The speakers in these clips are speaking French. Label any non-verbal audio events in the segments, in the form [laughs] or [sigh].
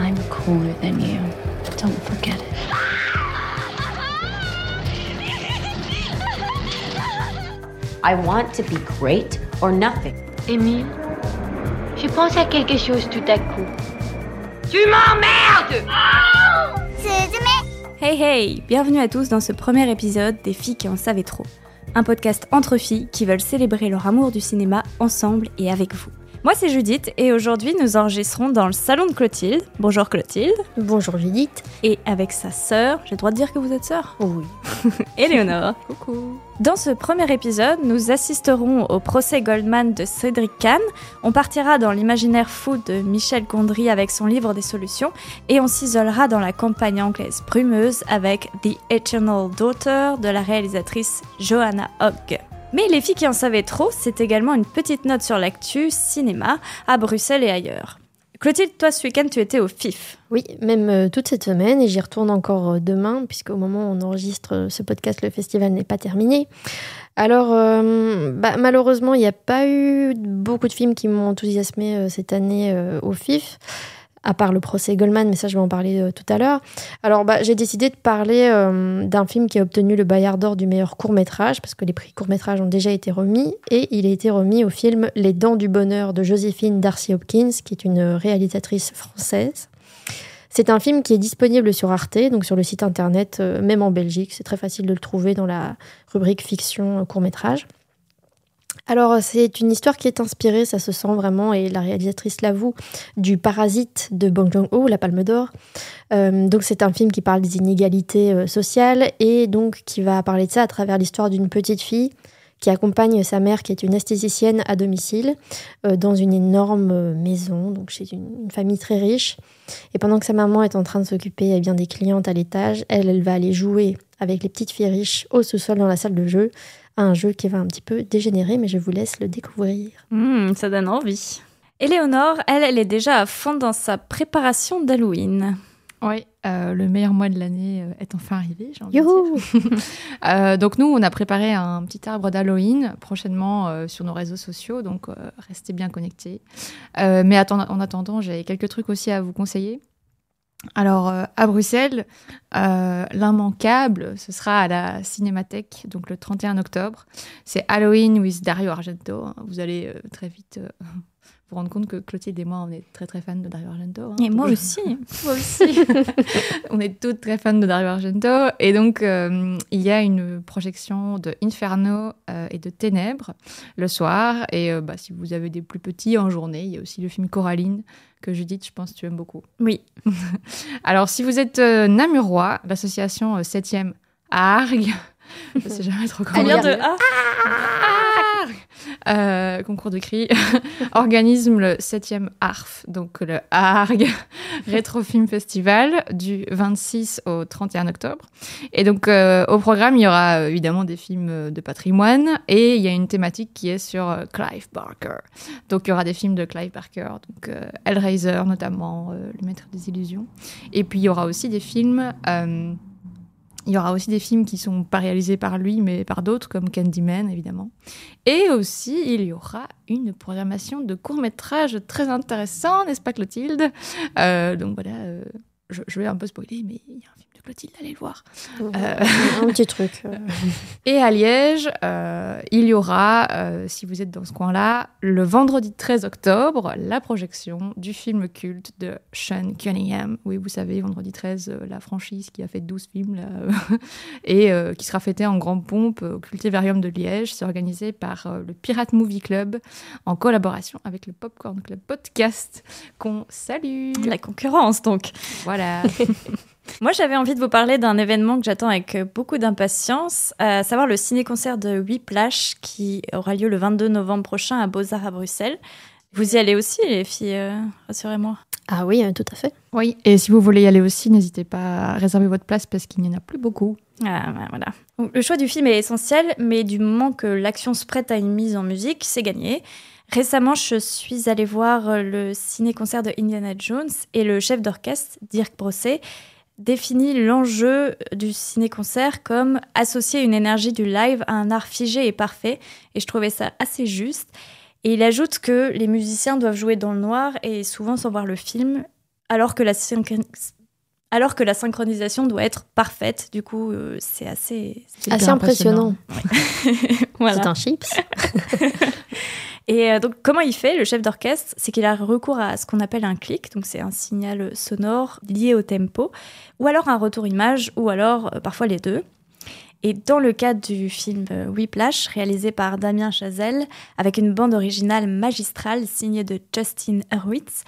I'm cooler than you. Don't forget it. I want to be great or nothing. Émile, je pense à quelque chose tout à coup. Tu m'emmerdes Hey hey Bienvenue à tous dans ce premier épisode des filles qui en savaient trop. Un podcast entre filles qui veulent célébrer leur amour du cinéma ensemble et avec vous. Moi c'est Judith et aujourd'hui nous enregistrons dans le salon de Clotilde. Bonjour Clotilde. Bonjour Judith. Et avec sa sœur, j'ai le droit de dire que vous êtes sœur? Oui. [laughs] Éléonore. [laughs] Coucou. Dans ce premier épisode, nous assisterons au procès Goldman de Cédric Kahn. On partira dans l'imaginaire fou de Michel Gondry avec son livre des solutions et on s'isolera dans la campagne anglaise brumeuse avec The Eternal Daughter de la réalisatrice Johanna Hogg. Mais les filles qui en savaient trop, c'est également une petite note sur l'actu cinéma à Bruxelles et ailleurs. Clotilde, toi ce week-end tu étais au FIF. Oui, même euh, toute cette semaine et j'y retourne encore euh, demain puisqu'au moment où on enregistre euh, ce podcast, le festival n'est pas terminé. Alors, bah, malheureusement, il n'y a pas eu beaucoup de films qui m'ont enthousiasmé cette année au FIF. À part le procès Goldman, mais ça je vais en parler euh, tout à l'heure. Alors bah, j'ai décidé de parler euh, d'un film qui a obtenu le Bayard d'Or du meilleur court métrage, parce que les prix court métrage ont déjà été remis, et il a été remis au film Les Dents du Bonheur de Joséphine Darcy Hopkins, qui est une réalisatrice française. C'est un film qui est disponible sur Arte, donc sur le site internet, euh, même en Belgique. C'est très facile de le trouver dans la rubrique fiction court métrage. Alors, c'est une histoire qui est inspirée, ça se sent vraiment, et la réalisatrice l'avoue, du Parasite de Bong Joon-ho, La Palme d'Or. Euh, donc, c'est un film qui parle des inégalités euh, sociales et donc qui va parler de ça à travers l'histoire d'une petite fille qui accompagne sa mère, qui est une esthéticienne à domicile, euh, dans une énorme maison, donc chez une, famille très riche. Et pendant que sa maman est en train de s'occuper eh des clientes à l'étage, elle, elle va aller jouer avec les petites filles riches au sous-sol dans la salle de jeu à un jeu qui va un petit peu dégénérer, mais je vous laisse le découvrir. Hmm, ça donne envie. Éléonore, elle, elle est déjà à fond dans sa préparation d'Halloween. Oui, euh, le meilleur mois de l'année euh, est enfin arrivé, j'ai envie de Youhou dire. [laughs] Euh, donc nous, on a préparé un petit arbre d'Halloween prochainement euh, sur nos réseaux sociaux, donc euh, restez bien connectés. Euh, mais attend- en attendant, j'ai quelques trucs aussi à vous conseiller. Alors, euh, à Bruxelles, euh, l'immanquable, ce sera à la Cinémathèque, donc le 31 octobre. C'est Halloween with Dario Argento. hein. Vous allez euh, très vite vous rendre compte que Clotilde et moi, on est très très fans de Dario Argento. hein. Et moi aussi. [laughs] moi aussi. [laughs] on est toutes très fans de Dario Argento. Et donc, euh, il y a une projection de Inferno euh, et de Ténèbres le soir. Et euh, bah, si vous avez des plus petits en journée, il y a aussi le film Coraline que Judith, je pense, tu aimes beaucoup. Oui. [laughs] Alors, si vous êtes namurois, l'association euh, 7e Arg, je sais jamais trop comment Elle vient de Ah Euh, concours de cris, [laughs] organise le 7e ARF, donc le ARG [laughs] Rétro Film Festival du 26 au 31 octobre. Et donc euh, au programme, il y aura euh, évidemment des films euh, de patrimoine et il y a une thématique qui est sur Clive Barker. Donc il y aura des films de Clive Barker, donc euh, Hellraiser notamment, Le Maître des Illusions. Et puis il y aura aussi des films... il y aura aussi des films qui sont pas réalisés par lui, mais par d'autres, comme Candyman, évidemment. Et aussi, il y aura une programmation de courts-métrages très intéressant, n'est-ce pas, Clotilde? Euh, Donc voilà, euh, je vais un peu spoiler, mais il y a un film de Clotilde, allez le voir. Euh, Un petit truc. euh. [laughs] Et à Liège, euh, il y aura, euh, si vous êtes dans ce coin-là, le vendredi 13 octobre, la projection du film culte de Sean Cunningham. Oui, vous savez, vendredi 13, euh, la franchise qui a fait 12 films, là, [laughs] et qui sera fêtée en grande pompe au Cultivarium de Liège. C'est organisé par le Pirate Movie Club en collaboration avec le Popcorn Club Podcast qu'on salue. La concurrence, donc. Voilà. [laughs] Moi, j'avais envie de vous parler d'un événement que j'attends avec beaucoup d'impatience, à savoir le ciné-concert de Whiplash qui aura lieu le 22 novembre prochain à Beaux-Arts à Bruxelles. Vous y allez aussi, les filles, euh, rassurez-moi. Ah oui, euh, tout à fait. oui, et si vous voulez y aller aussi, n'hésitez pas à réserver votre place parce qu'il n'y en a plus beaucoup. Ah, bah, voilà. Donc, le choix du film est essentiel, mais du moment que l'action se prête à une mise en musique, c'est gagné. Récemment, je suis allée voir le ciné-concert de Indiana Jones et le chef d'orchestre, Dirk Brosset, définit l'enjeu du ciné-concert comme associer une énergie du live à un art figé et parfait, et je trouvais ça assez juste. Et il ajoute que les musiciens doivent jouer dans le noir et souvent sans voir le film, alors que la synchron- alors que la synchronisation doit être parfaite. Du coup, euh, c'est assez. Assez impressionnant. [laughs] Voilà. C'est un chips. [laughs] Et euh, donc, comment il fait, le chef d'orchestre? C'est qu'il a recours à ce qu'on appelle un clic, donc c'est un signal sonore lié au tempo, ou alors un retour image, ou alors euh, parfois les deux. Et dans le cadre du film euh, Whiplash, réalisé par Damien Chazelle, avec une bande originale magistrale signée de Justin Hurwitz,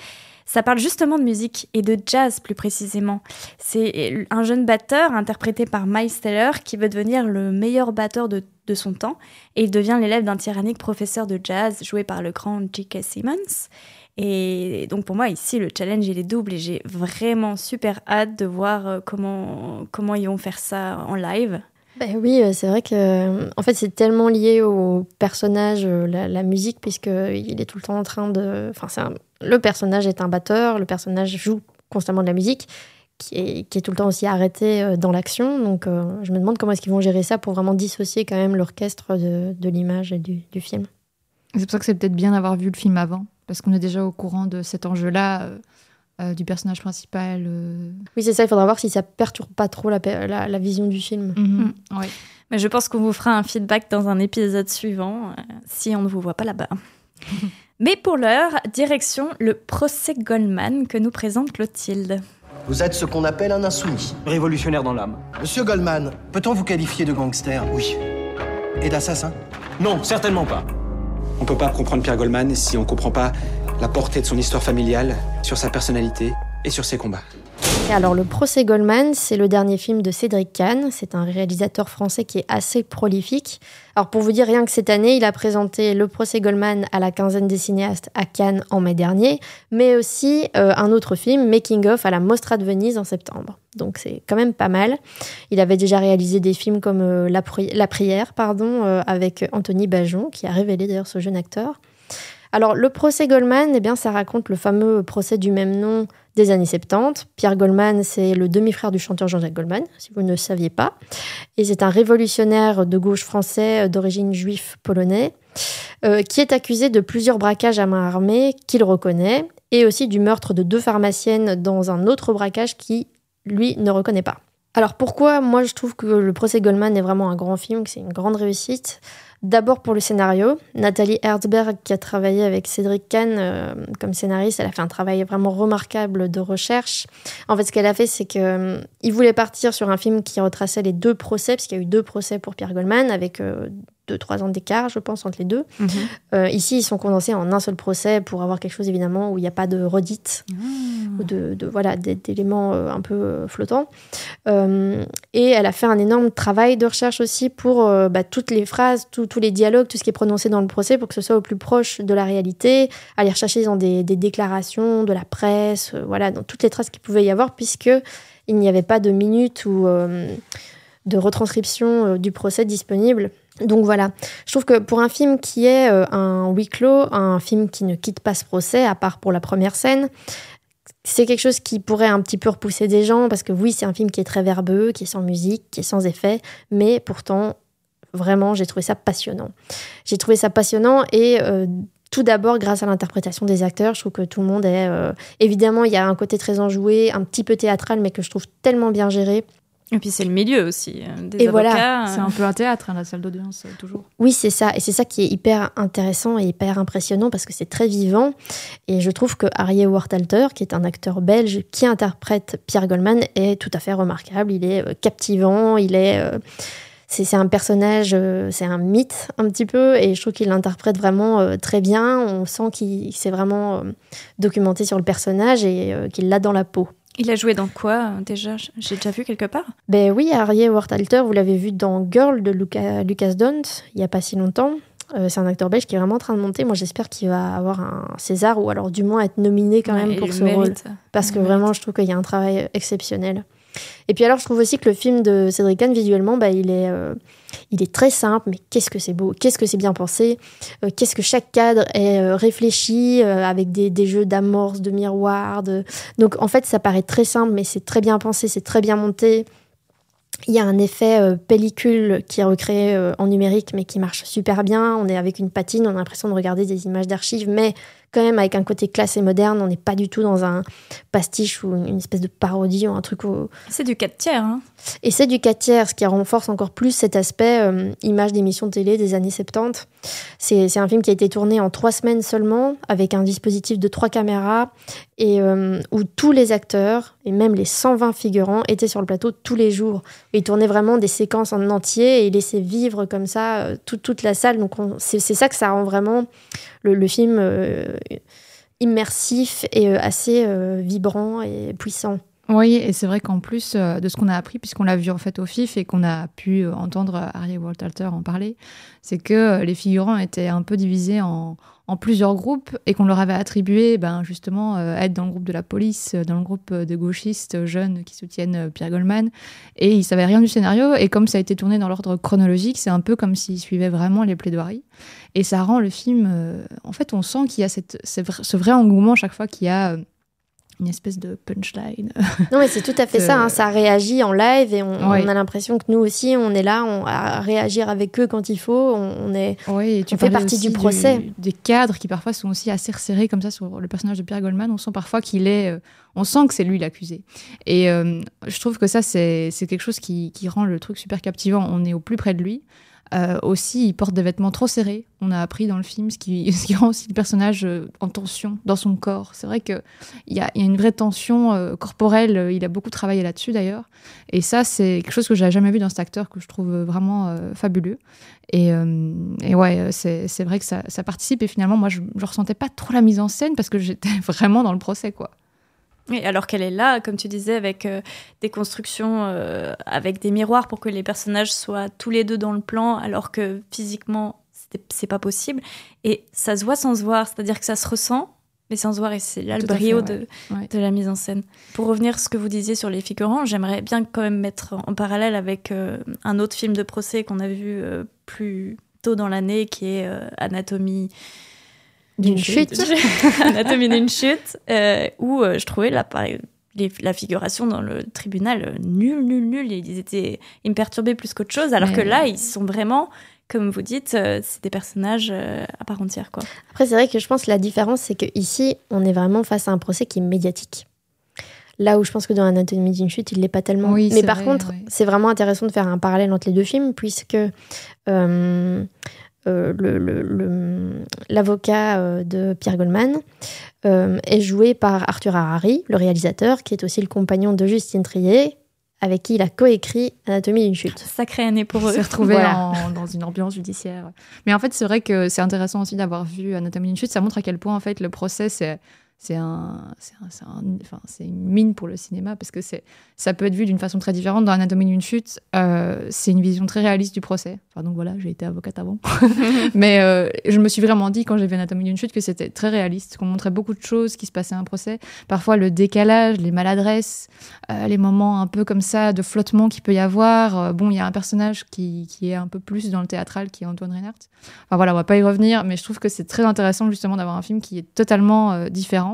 ça parle justement de musique et de jazz plus précisément. C'est un jeune batteur interprété par Miles Taylor qui veut devenir le meilleur batteur de, de son temps et il devient l'élève d'un tyrannique professeur de jazz joué par le grand J.K. Simmons. Et donc pour moi ici le challenge il est double et j'ai vraiment super hâte de voir euh, comment, comment ils vont faire ça en live. Ben oui, euh, c'est vrai que euh, en fait c'est tellement lié au personnage, la, musique, puisque il est tout le temps en train de. Enfin, c'est le personnage est un batteur, le personnage joue constamment de la musique, qui est, qui est tout le temps aussi arrêté euh, dans l'action. Donc, euh, je me demande comment est-ce qu'ils vont gérer ça pour vraiment dissocier quand même l'orchestre de, de l'image et du, du film. C'est pour ça que c'est peut-être bien d'avoir vu le film avant, parce qu'on est déjà au courant de cet enjeu-là, euh, euh, du personnage principal. euh. Oui, c'est ça. Il faudra voir si ça perturbe pas trop la, pe- la, la vision du film. Mhm. Ouais. Mais je pense qu'on vous fera un feedback dans un épisode suivant euh, si on ne vous voit pas là-bas. [laughs] Mais pour l'heure, direction le procès Goldman que nous présente Clotilde. Vous êtes ce qu'on appelle un insoumis. Révolutionnaire dans l'âme. Monsieur Goldman, peut-on vous qualifier de gangster? Oui. et d'assassin? Non, certainement pas. On peut pas comprendre Pierre Goldman si on comprend pas la portée de son histoire familiale, sur sa personnalité et sur ses combats. Alors, Le procès Goldman, c'est le dernier film de Cédric Kahn. C'est un réalisateur français qui est assez prolifique. Alors, pour vous dire, rien que cette année, il a présenté Le procès Goldman à la quinzaine des cinéastes à Cannes en mai dernier, mais aussi euh, un autre film, Making of, à la Mostra de Venise en septembre. Donc, c'est quand même pas mal. Il avait déjà réalisé des films comme euh, La prière, pardon, euh, avec Anthony Bajon, qui a révélé d'ailleurs ce jeune acteur. Alors, le procès Goldman, eh bien, ça raconte le fameux procès du même nom des années 70. Pierre Goldman, c'est le demi-frère du chanteur Jean-Jacques Goldman, si vous ne saviez pas. Et c'est un révolutionnaire de gauche français euh, d'origine juif polonais, euh, qui est accusé de plusieurs braquages à main armée qu'il reconnaît, et aussi du meurtre de deux pharmaciennes dans un autre braquage qui, lui, ne reconnaît pas. Alors pourquoi? Moi je trouve que le procès Goldman est vraiment un grand film, que c'est une grande réussite D'abord pour le scénario. Nathalie Herzberg, qui a travaillé avec Cédric Kahn euh, comme scénariste, elle a fait un travail vraiment remarquable de recherche. En fait, ce qu'elle a fait, c'est que euh, voulait partir sur un film qui retraçait les deux procès, parce qu'il y a eu deux procès pour Pierre Goldman, avec euh, deux, trois ans d'écart, je pense, entre les deux. Euh, ici, ils sont condensés en un seul procès pour avoir quelque chose, évidemment, où il n'y a pas de redite ou de, de- voilà d'éléments euh, un peu flottants. Euh, et elle a fait un énorme travail de recherche aussi pour euh, bah, toutes les phrases, tout- tous les dialogues, tout ce qui est prononcé dans le procès pour que ce soit au plus proche de la réalité, aller rechercher dans des, déclarations de la presse, euh, voilà, dans toutes les traces qu'il pouvait y avoir, puisque il n'y avait pas de minutes ou euh, de retranscription euh, du procès disponible. Donc voilà, je trouve que pour un film qui est un huis clos, un film qui ne quitte pas ce procès, à part pour la première scène, c'est quelque chose qui pourrait un petit peu repousser des gens, parce que oui, c'est un film qui est très verbeux, qui est sans musique, qui est sans effet, mais pourtant, vraiment, j'ai trouvé ça passionnant. J'ai trouvé ça passionnant et... euh, tout d'abord, grâce à l'interprétation des acteurs, je trouve que tout le monde est... euh, Évidemment, il y a un côté très enjoué, un petit peu théâtral, mais que je trouve tellement bien géré. Et puis c'est le milieu aussi. euh, Des Et voilà, avocats, C'est euh, un peu un théâtre, hein, la salle d'audience, toujours. Oui, c'est ça. Et c'est ça qui est hyper intéressant et hyper impressionnant parce que c'est très vivant. Et je trouve que Harry Wartalter, qui est un acteur belge qui interprète Pierre Goldman, est tout à fait remarquable. Il est captivant, il est. euh, c'est un personnage, euh, c'est un mythe un petit peu, et je trouve qu'il l'interprète vraiment euh, très bien. On sent qu'il s'est vraiment euh, documenté sur le personnage et qu'il l'a dans la peau. Il a joué dans quoi déjà? J'ai déjà vu quelque part. Ben oui, Harry Wartalter, vous l'avez vu dans Girl de Luca- Lucas Dont, il n'y a pas si longtemps. Euh, c'est un acteur belge qui est vraiment en train de monter. Moi, j'espère qu'il va avoir un César ou alors du moins être nominé quand Ouais, même pour ce rôle. Parce Il que vraiment, je trouve qu'il y a un travail exceptionnel. Et puis alors, je trouve aussi que le film de Cédric Kahn, visuellement, bah, il, est, euh, il est très simple, mais qu'est-ce que c'est beau, qu'est-ce que c'est bien pensé, euh, qu'est-ce que chaque cadre est euh, réfléchi, avec des, des jeux d'amorce, de miroir. Donc en fait, ça paraît très simple, mais c'est très bien pensé, c'est très bien monté. Il y a un effet pellicule qui est recréé en numérique, mais qui marche super bien. On est avec une patine, on a l'impression de regarder des images d'archives, mais quand même avec un côté classe et moderne. On n'est pas du tout dans un pastiche ou une espèce de parodie ou un truc. Au... C'est du 4 tiers. Hein. Et c'est du 4 tiers, ce qui renforce encore plus cet aspect euh, image d'émission télé des années 70. C'est un film qui a été tourné en trois semaines seulement, avec un dispositif de trois caméras, et euh, où tous les acteurs, et même les 120 figurants, étaient sur le plateau tous les jours. Ils tournaient vraiment des séquences en entier et ils laissaient vivre comme ça euh, toute, la salle. Donc c'est ça que ça rend vraiment le, le film immersif et assez vibrant et puissant. Oui, et c'est vrai qu'en plus euh, de ce qu'on a appris, puisqu'on l'a vu en fait au FIF et qu'on a pu euh, entendre Harry Walter en parler, c'est que euh, les figurants étaient un peu divisés en, plusieurs groupes et qu'on leur avait attribué ben, justement être dans le groupe de la police, dans le groupe de gauchistes jeunes qui soutiennent Pierre Goldman. Et ils savaient rien du scénario. Et comme ça a été tourné dans l'ordre chronologique, c'est un peu comme s'ils suivaient vraiment les plaidoiries. Et ça rend le film. en fait, on sent qu'il y a ce vrai engouement chaque fois qu'il y a une espèce de punchline. Non, mais c'est tout à fait [laughs] ça. Hein. Ça réagit en live et on, a l'impression que nous aussi, on est là on, à réagir avec eux quand il faut. On, est, oui, tu on fait partie du procès. des cadres qui parfois sont aussi assez resserrés comme ça sur le personnage de Pierre Goldman. On sent parfois qu'il est. Euh, on sent que c'est lui l'accusé. Et euh, je trouve que ça, c'est quelque chose qui, qui rend le truc super captivant. On est au plus près de lui. Euh, aussi, il porte des vêtements trop serrés. On a appris dans le film, ce qui, [laughs] rend aussi le personnage euh, en tension dans son corps. C'est vrai qu'il y a, y a une vraie tension euh, corporelle. Il a beaucoup travaillé là-dessus d'ailleurs. Et ça, c'est quelque chose que j'avais jamais vu dans cet acteur que je trouve vraiment fabuleux. Et, et ouais, c'est vrai que ça, ça, participe. Et finalement, moi, je, ne ressentais pas trop la mise en scène parce que j'étais [laughs] vraiment dans le procès, quoi. Et alors qu'elle est là, comme tu disais, avec euh, des constructions, euh, avec des miroirs pour que les personnages soient tous les deux dans le plan, alors que physiquement, c'est pas possible. Et ça se voit sans se voir, c'est-à-dire que ça se ressent, mais sans se voir. Et c'est là le brio de, de, la mise en scène. Pour revenir à ce que vous disiez sur les figurants, j'aimerais bien quand même mettre en parallèle avec euh, un autre film de procès qu'on a vu plus tôt dans l'année, qui est Anatomie d'une chute. [laughs] Anatomie d'une chute, euh, où euh, je trouvais la, la figuration dans le tribunal euh, nul, nul, nul. Ils, étaient, ils me perturbaient plus qu'autre chose, alors que là, ils sont vraiment comme vous dites, c'est des personnages à part entière. Quoi. Après, c'est vrai que je pense que la différence, c'est qu'ici, on est vraiment face à un procès qui est médiatique. Là où je pense que dans Anatomie d'une chute, il l'est pas tellement. Mais par contre, c'est vraiment intéressant de faire un parallèle entre les deux films, puisque euh, l'avocat euh, de Pierre Goldman euh, est joué par Arthur Harari, le réalisateur, qui est aussi le compagnon de Justine Trier, avec qui il a coécrit Anatomie d'une chute. Sacré année pour eux. s'est retrouvé dans une ambiance judiciaire. Mais en fait, c'est vrai que c'est intéressant aussi d'avoir vu Anatomie d'une chute. Ça montre à quel point en fait le procès c'est c'est un, c'est enfin, une mine pour le cinéma parce que c'est, ça peut être vu d'une façon très différente. Dans Anatomie d'une chute, euh, c'est une vision très réaliste du procès. Enfin, donc voilà, j'ai été avocate avant. [laughs] Mais euh, je me suis vraiment dit, quand j'ai vu Anatomie d'une chute, que c'était très réaliste, qu'on montrait beaucoup de choses qui se passaient à un procès. Parfois, le décalage, les maladresses, euh, les moments un peu comme ça de flottement qu'il peut y avoir. bon, il y a un personnage qui, qui, est un peu plus dans le théâtral, qui est Antoine Reinhardt. Enfin voilà, on va pas y revenir, mais je trouve que c'est très intéressant justement d'avoir un film qui est totalement différent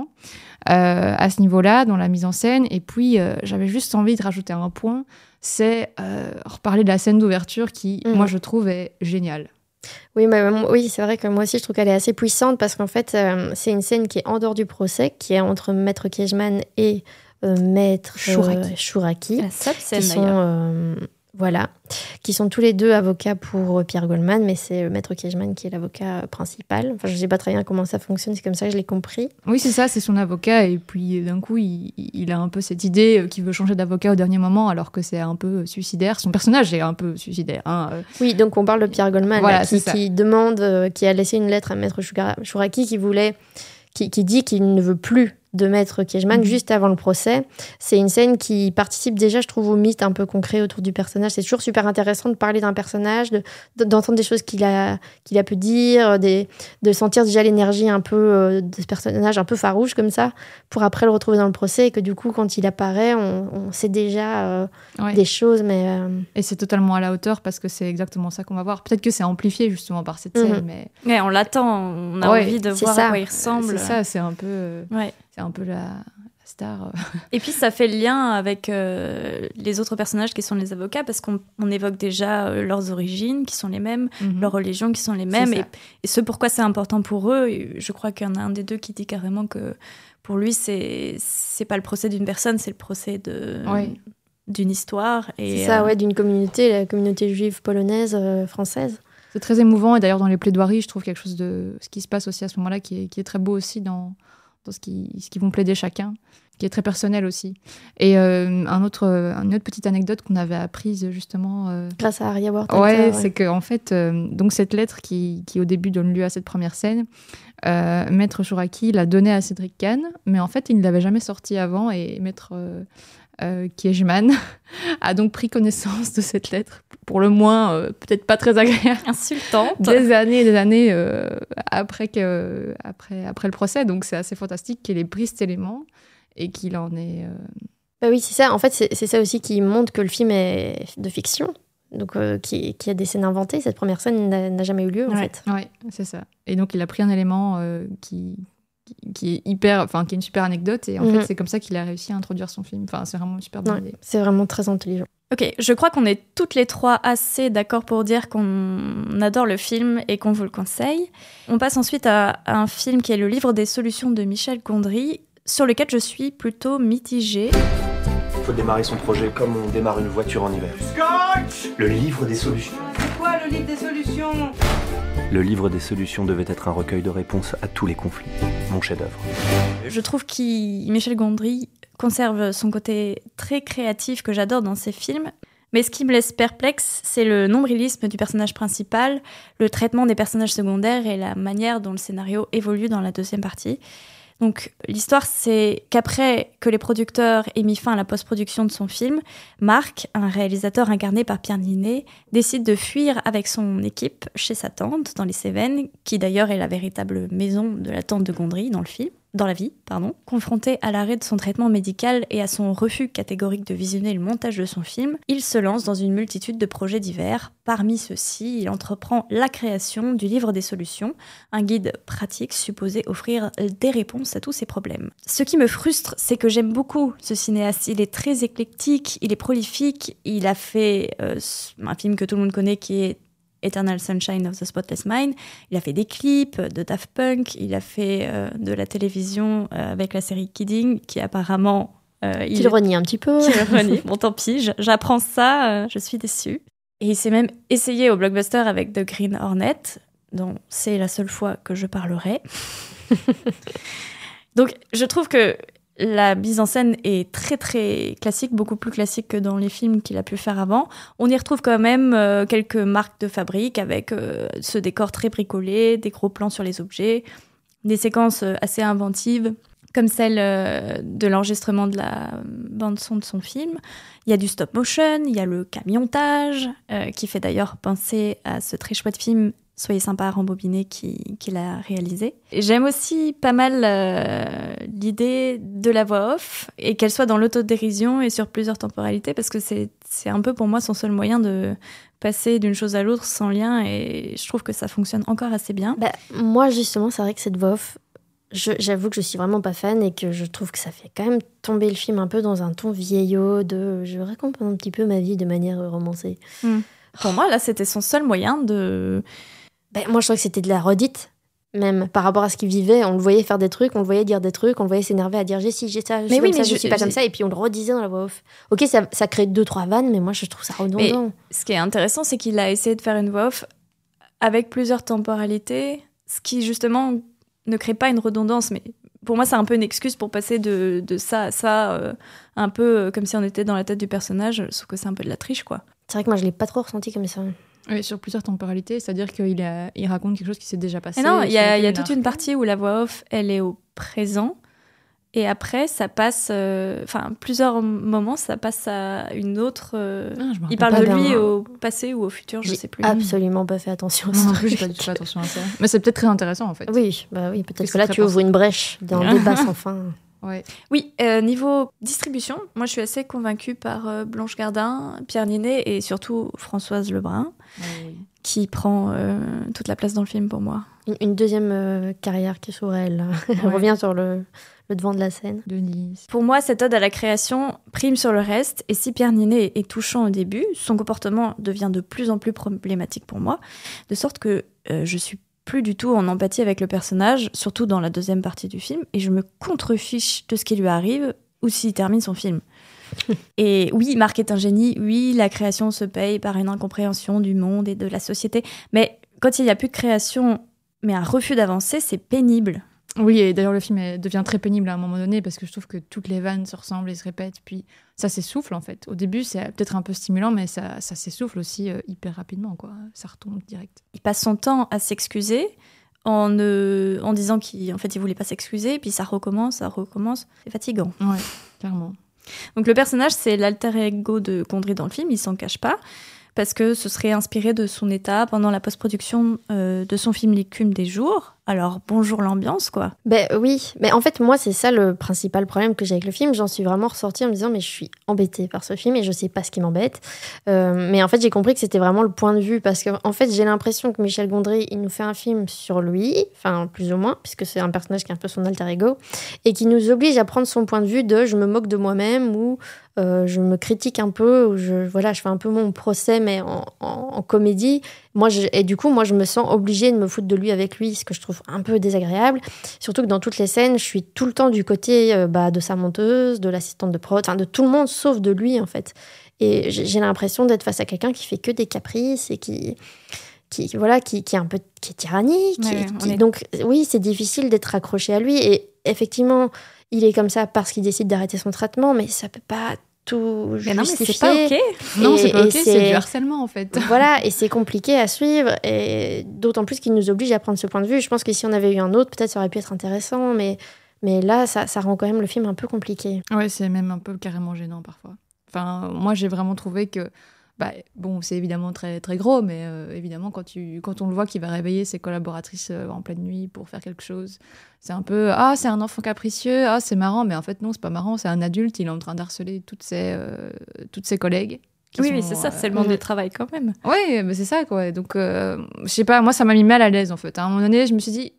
euh, à ce niveau-là, dans la mise en scène. Et puis, euh, j'avais juste envie de rajouter un point, c'est euh, reparler de la scène d'ouverture qui, mhm. moi, je trouve est géniale. Oui, mais, oui c'est vrai que moi aussi, je trouve qu'elle est assez puissante parce qu'en fait, c'est une scène qui est en dehors du procès, qui est entre Maître Kiejman et Maître Chouraki. La scène, d'ailleurs voilà, qui sont tous les deux avocats pour euh, Pierre Goldman, mais c'est euh, Maître Kiejman qui est l'avocat principal. Enfin, je ne sais pas très bien comment ça fonctionne, c'est comme ça que je l'ai compris. Oui, c'est ça, c'est son avocat, et puis d'un coup, il, a un peu cette idée euh, qu'il veut changer d'avocat au dernier moment, alors que c'est un peu suicidaire. Son personnage est un peu suicidaire. Hein, oui, donc on parle de Pierre Goldman, qui, demande, qui a laissé une lettre à Maître Chouraki, qui voulait, qui dit qu'il ne veut plus de Maître Kiejman mhm. juste avant le procès. C'est une scène qui participe déjà, je trouve, au mythe un peu concret autour du personnage. C'est toujours super intéressant de parler d'un personnage, d'entendre des choses qu'il a, qu'il a pu dire, des, de sentir déjà l'énergie un peu euh, de ce personnage un peu farouche comme ça, pour après le retrouver dans le procès et que du coup, quand il apparaît, on, sait déjà euh, des choses. Mais, euh, Et c'est totalement à la hauteur parce que c'est exactement ça qu'on va voir. Peut-être que c'est amplifié justement par cette scène, mhm. mais... on l'attend, on a envie de voir à quoi il ressemble. C'est ça, c'est un peu... Ouais c'est un peu la, star. euh. [laughs] Et puis ça fait le lien avec euh, les autres personnages qui sont les avocats parce qu'on on évoque déjà euh, leurs origines qui sont les mêmes, Mhm. leurs religions qui sont les mêmes et, ce pourquoi c'est important pour eux. Et je crois qu'il y en a un des deux qui dit carrément que pour lui c'est c'est pas le procès d'une personne, c'est le procès de d'une histoire. Et C'est ça, euh, ouais, d'une communauté, la communauté juive polonaise, euh, française. C'est très émouvant et d'ailleurs dans les plaidoiries, je trouve quelque chose de ce qui se passe aussi à ce moment-là qui est, qui est très beau aussi dans, dans ce qui ce qu'ils vont plaider chacun, qui est très personnel aussi. Et euh, un autre, une autre petite anecdote qu'on avait apprise justement. euh, Grâce à Aria Ward. Ouais, c'est que en fait, euh, donc cette lettre qui, qui au début donne lieu à cette première scène, euh, Maître Chouraki l'a donnée à Cédric Kahn, mais en fait, il ne l'avait jamais sortie avant et Maître euh, Kiejman [laughs] a donc pris connaissance de cette lettre, pour le moins euh, peut-être pas très agréable, insultante. des années et des années euh, après, que, après, après le procès. Donc c'est assez fantastique qu'il ait pris cet élément et qu'il en ait. euh, Bah oui, c'est ça. En fait, c'est ça aussi qui montre que le film est de fiction. Donc, euh, qui, qui a des scènes inventées. Cette première scène n'a jamais eu lieu, en Ouais. fait. Ouais, c'est ça. Et donc il a pris un élément euh, qui, qui- est hyper, enfin qui est une super anecdote et en Mhm. fait c'est comme ça qu'il a réussi à introduire son film. Enfin c'est vraiment une super bonne Ouais, idée. c'est vraiment très intelligent. Ok, je crois qu'on est toutes les trois assez d'accord pour dire qu'on adore le film et qu'on vous le conseille. On passe ensuite à, à un film qui est le livre des solutions de Michel Gondry, sur lequel je suis plutôt mitigée. Il faut démarrer son projet comme on démarre une voiture en hiver. Le livre des solutions. Le livre des solutions? Le livre des solutions devait être un recueil de réponses à tous les conflits. Mon chef-d'œuvre. Je trouve que Michel Gondry conserve son côté très créatif que j'adore dans ses films. Mais ce qui me laisse perplexe, c'est le nombrilisme du personnage principal, le traitement des personnages secondaires et la manière dont le scénario évolue dans la deuxième partie. Donc l'histoire, c'est qu'après que les producteurs aient mis fin à la post-production de son film, Marc, un réalisateur incarné par Pierre Ninet, décide de fuir avec son équipe chez sa tante dans les Cévennes, qui d'ailleurs est la véritable maison de la tante de Gondry dans le film dans la vie, pardon, confronté à l'arrêt de son traitement médical et à son refus catégorique de visionner le montage de son film, il se lance dans une multitude de projets divers. Parmi ceux-ci, il entreprend la création du livre des solutions, un guide pratique supposé offrir des réponses à tous ses problèmes. Ce qui me frustre, c'est que j'aime beaucoup ce cinéaste. Il est très éclectique, il est prolifique, il a fait euh, un film que tout le monde connaît qui est Eternal Sunshine of the Spotless Mind. Il a fait des clips de Daft Punk, il a fait euh, de la télévision euh, avec la série Kidding, qui apparemment... Euh, le renie un petit peu. Le renie. [laughs] Bon, tant pis, j'apprends ça, je suis déçue. Et il s'est même essayé au blockbuster avec The Green Hornet, dont c'est la seule fois que je parlerai. [laughs] Donc, je trouve que la mise en scène est très très classique, beaucoup plus classique que dans les films qu'il a pu faire avant. On y retrouve quand même euh, quelques marques de fabrique avec euh, ce décor très bricolé, des gros plans sur les objets, des séquences euh, assez inventives comme celle de l'enregistrement de la bande son de son film. Il y a du stop motion, il y a le camiontage, qui fait d'ailleurs penser à ce très chouette film Soyez sympa à rembobiner qui- qu'il a réalisé. J'aime aussi pas mal euh, l'idée de la voix off et qu'elle soit dans l'autodérision et sur plusieurs temporalités parce que c'est c'est un peu pour moi son seul moyen de passer d'une chose à l'autre sans lien et je trouve que ça fonctionne encore assez bien. Bah, moi, justement, c'est vrai que cette voix off, j'avoue que je suis vraiment pas fan et que je trouve que ça fait quand même tomber le film un peu dans un ton vieillot de je raconte un petit peu ma vie de manière romancée. Pour moi, là, c'était son seul moyen de... Ben, moi, je trouvais que c'était de la redite, même par rapport à ce qu'il vivait. On le voyait faire des trucs, on le voyait dire des trucs, on le voyait s'énerver à dire j'ai si, j'ai ça, je Mais suis oui, comme mais ça, je, je- suis pas comme ça, et puis on le redisait dans la voix off. Ok, ça, ça crée deux, trois vannes, mais moi, je trouve ça Mais redondant. ce qui est intéressant, c'est qu'il a essayé de faire une voix off avec plusieurs temporalités, ce qui justement ne crée pas une redondance. Mais pour moi, c'est un peu une excuse pour passer de, de ça à ça, euh, un peu euh, comme si on était dans la tête du personnage, sauf que c'est un peu de la triche, quoi. C'est vrai que moi, je l'ai pas trop ressenti comme ça. Oui, sur plusieurs temporalités, c'est-à-dire qu'il a- il raconte quelque chose qui s'est déjà passé. Et non, il y a, y toute une partie où la voix off, elle est au présent. Et après, ça passe, euh, enfin, plusieurs moments, ça passe à une autre. euh, Ah, je il parle de d'un- lui au passé ou au futur, je J'ai sais plus. absolument pas fait attention à ce non truc. pas du tout fait attention à ça. Mais c'est peut-être très intéressant en fait. Oui, bah oui, peut-être Que que là, tu ouvres une brèche dans le débat sans fin. [laughs] Ouais. Oui, euh, niveau distribution, moi je suis assez convaincue par euh, Blanche Gardin, Pierre Ninet et surtout Françoise Lebrun, qui prend euh, toute la place dans le film pour moi. une, une deuxième euh, carrière qui s'ouvre à elle. [laughs] Ouais. revient sur le, le devant de la scène. Denise. Pour moi, cette ode à la création prime sur le reste, et si Pierre Ninet est touchant au début, son comportement devient de plus en plus problématique pour moi, de sorte que euh, je suis plus du tout en empathie avec le personnage, surtout dans la deuxième partie du film, et je me contrefiche de ce qui lui arrive ou s'il termine son film. [laughs] Et oui, Marc est un génie, oui, la création se paye par une incompréhension du monde et de la société, mais quand il n'y a plus de création, mais un refus d'avancer, c'est pénible. Oui, et d'ailleurs, le film devient très pénible à un moment donné parce que je trouve que toutes les vannes se ressemblent et se répètent. Puis ça s'essouffle en fait. Au début, c'est peut-être un peu stimulant, mais ça, ça s'essouffle aussi euh, hyper rapidement. quoi. Ça retombe direct. il passe son temps à s'excuser en, ne- en disant qu'il en fait, il voulait pas s'excuser, puis ça recommence, ça recommence. C'est fatigant. Ouais, clairement. Donc le personnage, c'est l'alter ego de Gondry dans le film, il s'en cache pas, parce que ce serait inspiré de son état pendant la post-production euh, de son film L'écume des jours. Alors bonjour l'ambiance, quoi. Ben oui, mais en fait, moi, c'est ça le principal problème que j'ai avec le film. J'en suis vraiment ressortie en me disant, mais je suis embêtée par ce film et je sais pas ce qui m'embête. Euh, mais en fait, j'ai compris que c'était vraiment le point de vue parce que, en fait, j'ai l'impression que Michel Gondry, il nous fait un film sur lui, enfin, plus ou moins, puisque c'est un personnage qui est un peu son alter ego, et qui nous oblige à prendre son point de vue de je me moque de moi-même ou euh, je me critique un peu, ou je, voilà, je fais un peu mon procès, mais en, en- comédie. Moi, je- et du coup, moi, je me sens obligée de me foutre de lui avec lui, ce que je trouve un peu désagréable. Surtout que dans toutes les scènes, je suis tout le temps du côté euh, bah, de sa monteuse, de l'assistante de prod, enfin de tout le monde sauf de lui, en fait. Et j'ai l'impression d'être face à quelqu'un qui fait que des caprices et qui. Qui, voilà, qui, qui est un peu qui est tyrannique. Ouais, qui- est- Donc, oui, c'est difficile d'être accroché à lui. Et effectivement, il est comme ça parce qu'il décide d'arrêter son traitement, mais ça peut pas tout Mais non, mais c'est pas ok. Non, c'est pas ok, c'est du harcèlement en fait. [laughs] voilà, et c'est compliqué à suivre, et d'autant plus qu'il nous oblige à prendre ce point de vue. Je pense que si on avait eu un autre, peut-être ça aurait pu être intéressant, mais, mais là, ça, ça rend quand même le film un peu compliqué. Ouais, c'est même un peu carrément gênant parfois. Enfin, moi, j'ai vraiment trouvé que. Bah, bon, c'est évidemment très, très gros, mais euh, évidemment, quand, tu, quand on le voit qu'il va réveiller ses collaboratrices euh, en pleine nuit pour faire quelque chose, c'est un peu Ah, c'est un enfant capricieux, ah, c'est marrant, mais en fait, non, c'est pas marrant, c'est un adulte, il est en train d'harceler toutes ses, euh, toutes ses collègues. Oui, oui, sont, c'est ça, c'est le monde du travail quand même. Ouais, mais c'est ça, quoi. Donc, je sais pas, moi, ça m'a mis mal à l'aise, en fait. À un moment donné, je me suis dit,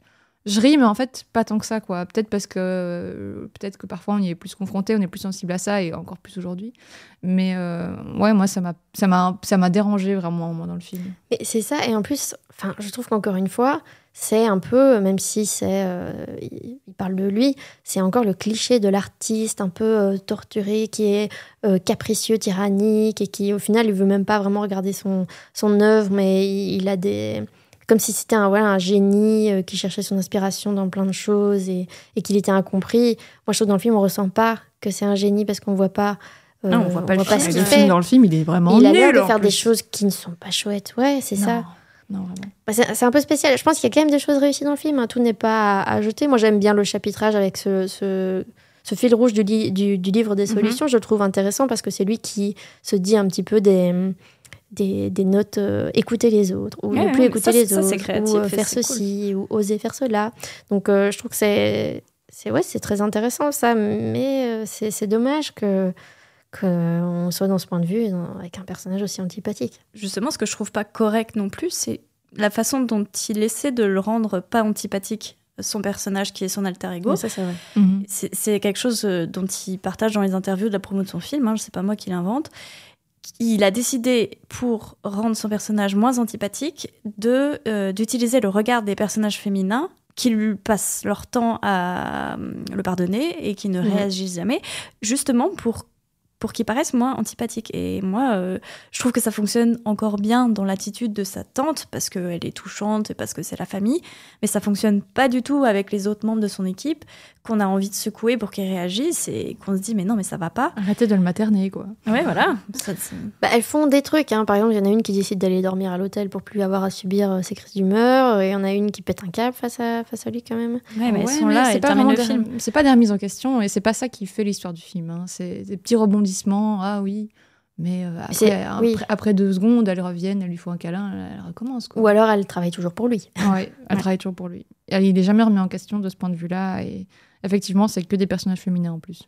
je ris, mais en fait, pas tant que ça, quoi. Peut-être parce que, peut-être que parfois, on y est plus confronté, on est plus sensible à ça, et encore plus aujourd'hui. Mais, euh, ouais, moi, ça m'a, dérangé vraiment, moi, dans le film. C'est ça, et en plus, je trouve qu'encore une fois, c'est un peu, même si c'est, euh, il parle de lui, c'est encore le cliché de l'artiste un peu euh, torturé, qui est euh, capricieux, tyrannique, et qui au final, il veut même pas vraiment regarder son, son œuvre, mais il a des... Comme si c'était un, voilà, un génie euh, qui cherchait son inspiration dans plein de choses et, et qu'il était incompris. Moi, je trouve que dans le film, on ressent pas que c'est un génie parce qu'on voit pas... euh, Non, on voit pas le film. ce qu'il fait. film, dans le film, il est vraiment Il a l'air de faire des choses qui ne sont pas chouettes. Ouais, c'est ça. Non, vraiment. Bah, C'est un peu spécial. Je pense qu'il y a quand même des choses réussies dans le film. hein. Tout n'est pas à, à jeter. Moi, j'aime bien le chapitrage avec ce, ce, ce fil rouge du, li- du, du livre des solutions. Je le trouve intéressant parce que c'est lui qui se dit un petit peu des, des, des notes euh, écouter les autres ou Ouais, ne plus ouais, écouter ça, les ça, autres créatif ou euh, faire ceci ou oser faire cela. Donc, euh, je trouve que c'est c'est ouais, c'est très intéressant ça, mais euh, c'est c'est dommage que qu'on soit dans ce point de vue dans- avec un personnage aussi antipathique. Justement, ce que je trouve pas correct non plus, c'est la façon dont il essaie de le rendre pas antipathique, son personnage qui est son alter ego. Mais ça, c'est vrai. Mhm. C'est quelque chose dont il partage dans les interviews de la promo de son film, hein, c'est pas moi qui l'invente. Il a décidé, pour rendre son personnage moins antipathique, de euh, d'utiliser le regard des personnages féminins qui lui passent leur temps à euh, le pardonner et qui ne réagissent jamais, justement pour pour qu'il paraisse moins antipathique. Et moi, euh, je trouve que ça fonctionne encore bien dans l'attitude de sa tante, parce qu'elle est touchante et parce que c'est la famille, mais ça fonctionne pas du tout avec les autres membres de son équipe, qu'on a envie de secouer pour qu'ils réagissent et qu'on se dit, mais non, mais ça va pas. Arrêtez de le materner, quoi. Ouais, voilà. Ça, Bah, elles font des trucs. Hein. Par exemple, il y en a une qui décide d'aller dormir à l'hôtel pour plus avoir à subir euh, ses crises d'humeur. Et il y en a une qui pète un câble face à, face à lui quand même. Ouais, mais Ouais, elles sont mais là c'est et pas terminent le film. C'est pas des remises en question et c'est pas ça qui fait l'histoire du film. hein. C'est des petits rebondissements. Ah oui, mais euh, après, C'est- après, oui. après deux secondes, elles reviennent, elles lui font un câlin, elle, elle recommence. Quoi. Ou alors elle travaille toujours pour lui. Ouais, elle [laughs] travaille toujours pour lui. Et il est jamais remis en question de ce point de vue-là. Et effectivement, c'est que des personnages féminins en plus.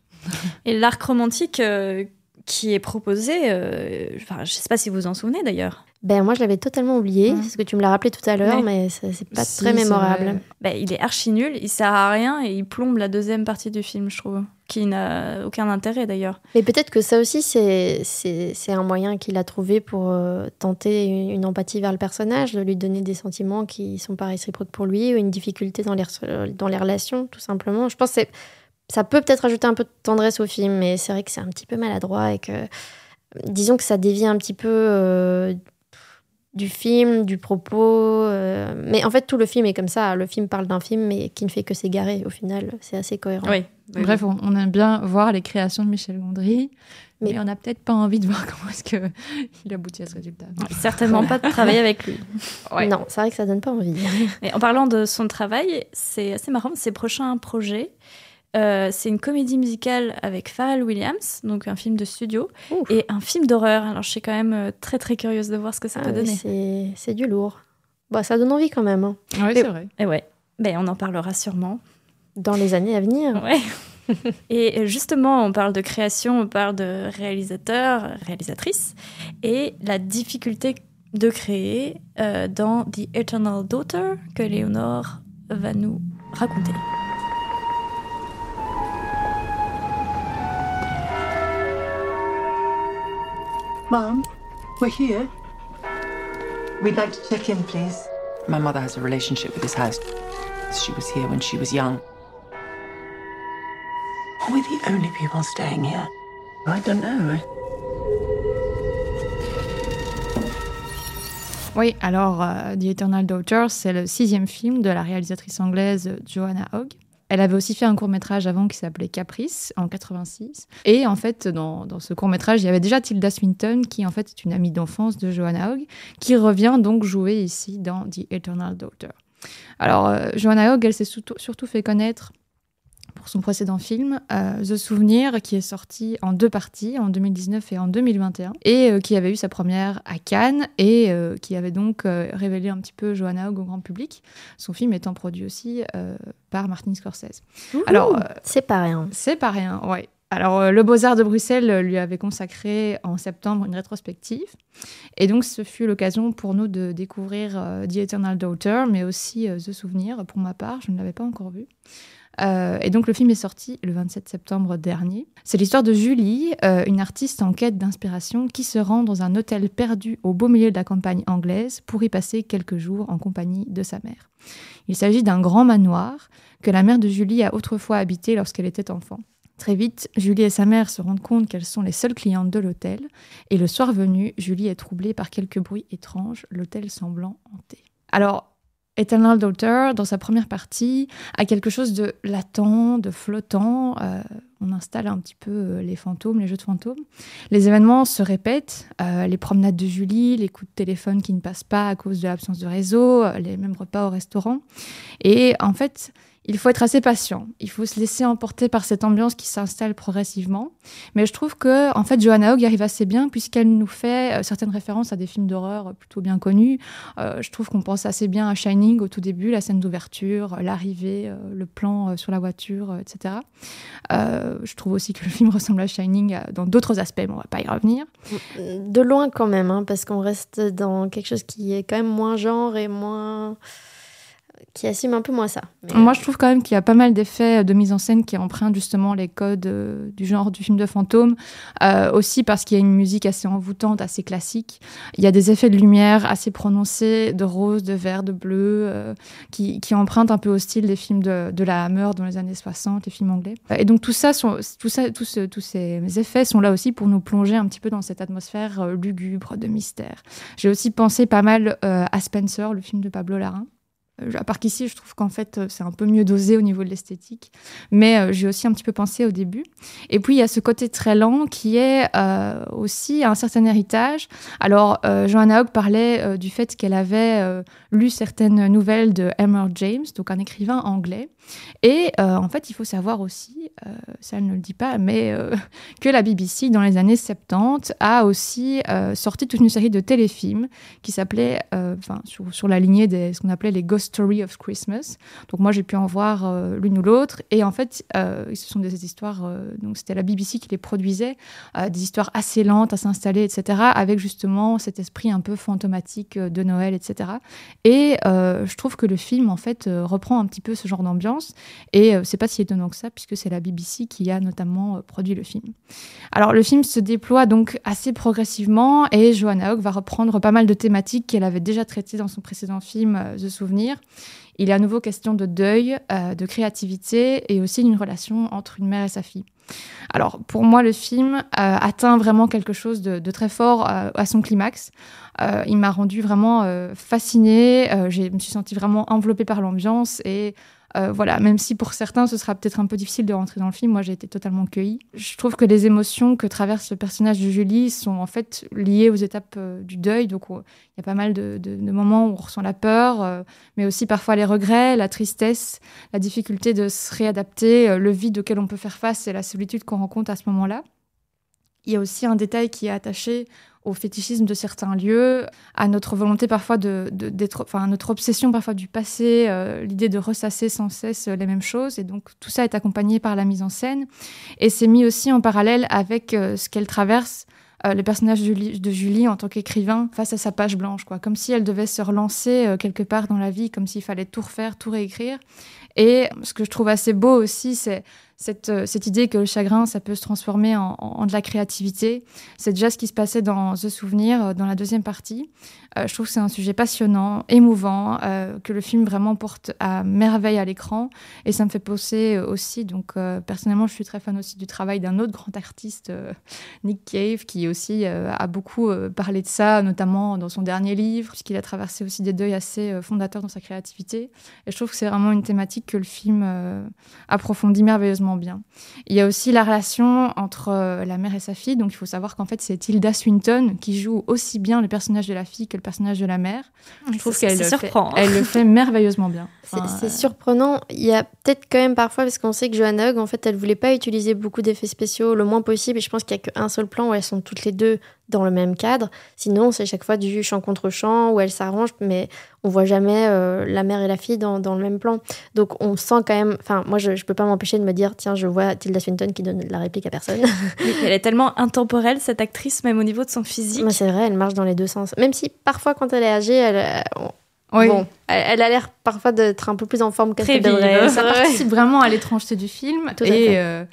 Et l'arc romantique, euh, qui est proposé. euh, Enfin, je sais pas si vous vous en souvenez d'ailleurs. Ben moi je l'avais totalement oublié, parce que tu me l'as rappelé tout à l'heure, Ouais. mais c'est pas Si, très mémorable. Ben, il est archi nul, il sert à rien et il plombe la deuxième partie du film, je trouve, qui n'a aucun intérêt d'ailleurs. Mais peut-être que ça aussi, c'est un moyen qu'il a trouvé pour euh, tenter une, une empathie vers le personnage, de lui donner des sentiments qui sont pas réciproques pour lui, ou une difficulté dans les, dans les relations, tout simplement. Je pense que c'est- ça peut peut-être ajouter un peu de tendresse au film, mais c'est vrai que c'est un petit peu maladroit et que, disons que ça dévie un petit peu euh, du film, du propos. euh, mais en fait, tout le film est comme ça. Le film parle d'un film, mais qui ne fait que s'égarer. Au final, c'est assez cohérent. Oui. Bref, on, on aime bien voir les créations de Michel Gondry, mais, Mais- on n'a peut-être pas envie de voir [laughs] comment est-ce que il aboutit à ce résultat. Certainement pas de travailler avec lui. [laughs] Ouais. Non, c'est vrai que ça donne pas envie. Et en parlant de son travail, c'est assez marrant, ses prochains projets. Euh, c'est une comédie musicale avec Pharrell Williams, donc un film de studio, Ouf. et un film d'horreur. Alors je suis quand même euh, très très curieuse de voir ce que ça Ah peut oui, donner. c'est du lourd. Bah, ça donne envie quand même. hein. Ouais, Mais- c'est vrai. Et ouais, ben, on en parlera sûrement. Dans les années à venir. Ouais. [laughs] et justement, on parle de création, on parle de réalisateur, réalisatrice, et la difficulté de créer euh, dans The Eternal Daughter que Léonore va nous raconter. Mum, we're here. We'd like to check in, please. My mother has a relationship with this house. She was here when she was young. Are we the only people staying here? I don't know. Oui, alors euh, The Eternal Daughter, c'est le sixième film de la réalisatrice anglaise Joanna Hogg. Elle avait aussi fait un court métrage avant qui s'appelait Caprice en 86. Et en fait, dans, dans ce court métrage, il y avait déjà Tilda Swinton, qui en fait est une amie d'enfance de Joanna Hogg, qui revient donc jouer ici dans The Eternal Daughter. Alors, euh, Joanna Hogg, elle s'est surtout fait connaître pour son précédent film, euh, The Souvenir, qui est sorti en deux parties, en 2019 et en 2021, et euh, qui avait eu sa première à Cannes, et euh, qui avait donc révélé un petit peu Joanna Hogg au grand public, son film étant produit aussi par Martin Scorsese. Alors, c'est pas rien. C'est pas rien, ouais. Alors, le Beaux-Arts de Bruxelles lui avait consacré en septembre une rétrospective. Et donc, ce fut l'occasion pour nous de découvrir The Eternal Daughter, mais aussi The Souvenir. Pour ma part, je ne l'avais pas encore vu. Euh, et donc, le film est sorti le 27 septembre dernier. C'est l'histoire de Julie, euh, une artiste en quête d'inspiration qui se rend dans un hôtel perdu au beau milieu de la campagne anglaise pour y passer quelques jours en compagnie de sa mère. Il s'agit d'un grand manoir que la mère de Julie a autrefois habité lorsqu'elle était enfant. Très vite, Julie et sa mère se rendent compte qu'elles sont les seules clientes de l'hôtel, et le soir venu, Julie est troublée par quelques bruits étranges, l'hôtel semblant hanté. Alors, Eternal Daughter, dans sa première partie, a quelque chose de latent, de flottant. Euh, on installe un petit peu euh, les fantômes, les jeux de fantômes. Les événements se répètent, euh, les promenades de Julie, les coups de téléphone qui ne passent pas à cause de l'absence de réseau, les mêmes repas au restaurant. Et en fait, il faut être assez patient. Il faut se laisser emporter par cette ambiance qui s'installe progressivement. Mais je trouve que, en fait, Joanna Hogg arrive assez bien puisqu'elle nous fait euh, certaines références à des films d'horreur plutôt bien connus. Euh, je trouve qu'on pense assez bien à Shining au tout début, la scène d'ouverture, euh, l'arrivée, le plan sur la voiture, etc. Je trouve aussi que le film [laughs] ressemble à Shining dans d'autres aspects, mais on va pas y revenir. De loin quand même, hein, parce qu'on reste dans quelque chose qui est quand même moins genre et moins. Qui assume un peu moins ça. Moi, je trouve quand même qu'il y a pas mal d'effets de mise en scène qui empruntent justement les codes euh, du genre du film de fantôme. Euh, aussi parce qu'il y a une musique assez envoûtante, assez classique. Il y a des effets de lumière assez prononcés, de rose, de vert, de bleu, euh, qui, empruntent un peu au style des films de, de la Hammer dans les années 60, les films anglais. Et donc tout ça, tout ça tout tous ces effets sont là aussi pour nous plonger un petit peu dans cette atmosphère lugubre de mystère. J'ai aussi pensé pas mal à Spencer, le film de Pablo Larraín. Euh, À part qu'ici, je trouve qu'en fait, euh, c'est un peu mieux dosé au niveau de l'esthétique. Mais euh, j'ai aussi un petit peu pensé au début. Et puis, il y a ce côté très lent qui est aussi un certain héritage. Alors, Joanna Hogg parlait du fait qu'elle avait lu certaines nouvelles de Emma James, donc un écrivain anglais. Et en fait, il faut savoir aussi, ça elle ne le dit pas, mais que la BBC, dans les années 70, a aussi sorti toute une série de téléfilms qui s'appelaient, enfin, sur, sur la lignée de ce qu'on appelait les ghost Story of Christmas. Donc moi j'ai pu en voir euh, l'une ou l'autre et en fait euh, ce sont des histoires euh, donc c'était la BBC qui les produisait, des histoires assez lentes à s'installer etc. avec justement cet esprit un peu fantomatique de Noël etc. Et je trouve que le film en fait reprend un petit peu ce genre d'ambiance et c'est pas si étonnant que ça puisque c'est la BBC qui a notamment produit le film. Alors le film se déploie donc assez progressivement et Joanna Hogg va reprendre pas mal de thématiques qu'elle avait déjà traitées dans son précédent film The Souvenir. Il est à nouveau question de deuil, euh, de créativité et aussi d'une relation entre une mère et sa fille. Alors pour moi le film euh, atteint vraiment quelque chose de, très fort euh, à son climax. Il m'a rendu vraiment fascinée, je me suis sentie vraiment enveloppée par l'ambiance et euh, voilà, même si pour certains ce sera peut-être un peu difficile de rentrer dans le film, moi j'ai été totalement cueillie. Je trouve que les émotions que traverse le personnage de Julie sont en fait liées aux étapes euh, du deuil. Donc on- il y a pas mal de, de- de moments où on ressent la peur, euh, mais aussi parfois les regrets, la tristesse, la difficulté de se réadapter, le vide auquel on peut faire face et la solitude qu'on rencontre à ce moment-là. Il y a aussi un détail qui est attaché au fétichisme de certains lieux, à notre volonté parfois de, d'être, enfin notre obsession parfois du passé, euh, l'idée de ressasser sans cesse les mêmes choses. Et donc tout ça est accompagné par la mise en scène. Et c'est mis aussi en parallèle avec euh, ce qu'elle traverse. euh, le personnage de Julie, en tant qu'écrivain face à sa page blanche, quoi, comme si elle devait se relancer quelque part dans la vie, comme s'il fallait tout refaire, tout réécrire. Et ce que je trouve assez beau aussi, c'est cette, euh, cette idée que le chagrin, ça peut se transformer en, de la créativité. C'est déjà ce qui se passait dans The Souvenir, euh, dans la deuxième partie. Euh, je trouve que c'est un sujet passionnant, émouvant, que le film vraiment porte à merveille à l'écran. Et ça me fait penser aussi, donc personnellement, je suis très fan aussi du travail d'un autre grand artiste, Nick Cave, qui aussi a beaucoup parlé de ça, notamment dans son dernier livre, puisqu'il a traversé aussi des deuils assez fondateurs dans sa créativité. Et je trouve que c'est vraiment une thématique que le film approfondit merveilleusement bien. Il y a aussi la relation entre euh, la mère et sa fille. Donc il faut savoir qu'en fait, c'est Tilda Swinton qui joue aussi bien le personnage de la fille que le personnage de la mère. Je trouve qu'elle le fait- surprend, hein. [laughs] elle le fait merveilleusement bien. C'est Enfin, c'est surprenant. Il y a peut-être quand même parfois, parce qu'on sait que Joanna Hogg, en fait, elle voulait pas utiliser beaucoup d'effets spéciaux le moins possible. Et je pense qu'il y a qu'un seul plan où elles sont toutes les deux dans le même cadre. Sinon, c'est chaque fois du chant contre chant où elles s'arrangent, mais on voit jamais euh, la mère et la fille dans, dans le même plan. Donc on sent quand même. Enfin, moi, je, je peux pas m'empêcher de me dire, tiens, je vois Tilda Swinton qui donne la réplique à personne. Oui, [laughs] elle est tellement intemporelle, cette actrice, même au niveau de son physique. Mais c'est vrai, elle marche dans les deux sens. Même si parfois, quand elle est âgée, elle, euh, on- Oui. bon, elle, a l'air parfois d'être un peu plus en forme qu'elle devrait. Ça [laughs] participe vraiment à l'étrangeté du film. Tout à et, fait. euh,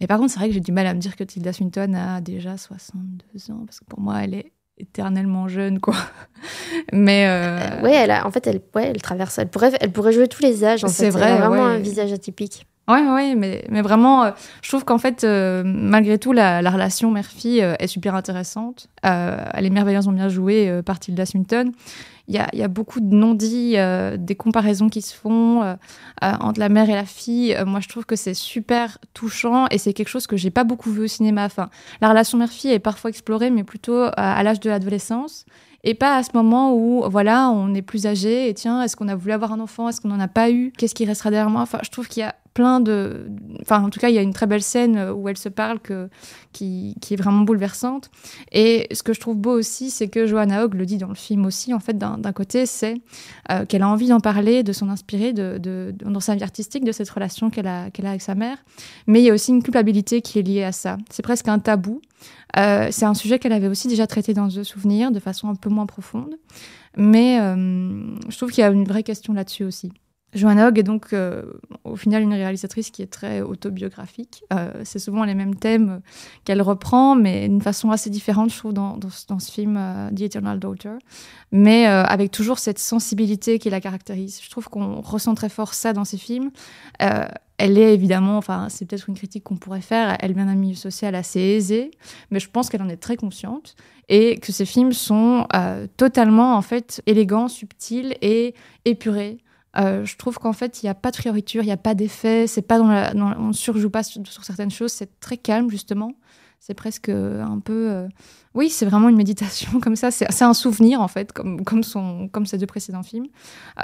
mais par contre, c'est vrai que j'ai du mal à me dire que Tilda Swinton a déjà 62 ans, parce que pour moi, elle est éternellement jeune, quoi. [laughs] Mais euh, Ouais, elle a, en fait, elle, ouais, elle traverse. Elle pourrait, elle pourrait jouer tous les âges. en C'est fait. vrai, Elle a vraiment ouais. un visage atypique. Ouais, ouais, mais, mais vraiment, euh, je trouve qu'en fait, euh, malgré tout, la, la relation mère-fille euh, est super intéressante. Elle est merveilleusement bien jouée par Tilda Swinton. Il y a, y a beaucoup de non-dits, des comparaisons qui se font entre la mère et la fille. Moi, je trouve que c'est super touchant et c'est quelque chose que j'ai pas beaucoup vu au cinéma. Enfin, la relation mère-fille est parfois explorée, mais plutôt à, à l'âge de l'adolescence. Et pas à ce moment où, voilà, on est plus âgé et tiens, est-ce qu'on a voulu avoir un enfant? Est-ce qu'on n'en a pas eu? Qu'est-ce qui restera derrière moi? Enfin, je trouve qu'il y a plein de. Enfin, en tout cas, il y a une très belle scène où elles se parlent qui, qui est vraiment bouleversante. Et ce que je trouve beau aussi, c'est que Johanna Hogg le dit dans le film aussi, en fait, d'un côté, c'est euh, qu'elle a envie d'en parler, de s'en inspirer de, dans sa vie artistique, de cette relation qu'elle a, qu'elle a avec sa mère. Mais il y a aussi une culpabilité qui est liée à ça. C'est presque un tabou. Euh, c'est un sujet qu'elle avait aussi déjà traité dans The Souvenir de façon un peu moins profonde. Mais euh, je trouve qu'il y a une vraie question là-dessus aussi. Joanna Hogg est donc euh, au final une réalisatrice qui est très autobiographique. Euh, c'est souvent les mêmes thèmes qu'elle reprend, mais d'une façon assez différente, je trouve, dans, ce- film euh, The Eternal Daughter. Mais avec toujours cette sensibilité qui la caractérise. Je trouve qu'on ressent très fort ça dans ses films. Elle est évidemment, enfin, c'est peut-être une critique qu'on pourrait faire. Elle vient d'un milieu social assez aisé, mais je pense qu'elle en est très consciente et que ses films sont totalement, en fait, élégants, subtils et épurés. Euh, je trouve qu'en fait, il n'y a pas de fioriture, il n'y a pas d'effet, c'est pas on ne surjoue pas sur, certaines choses, c'est très calme justement. C'est presque un peu, euh, oui, c'est vraiment une méditation [laughs] comme ça. C'est un souvenir en fait, comme comme son, comme ses deux précédents films.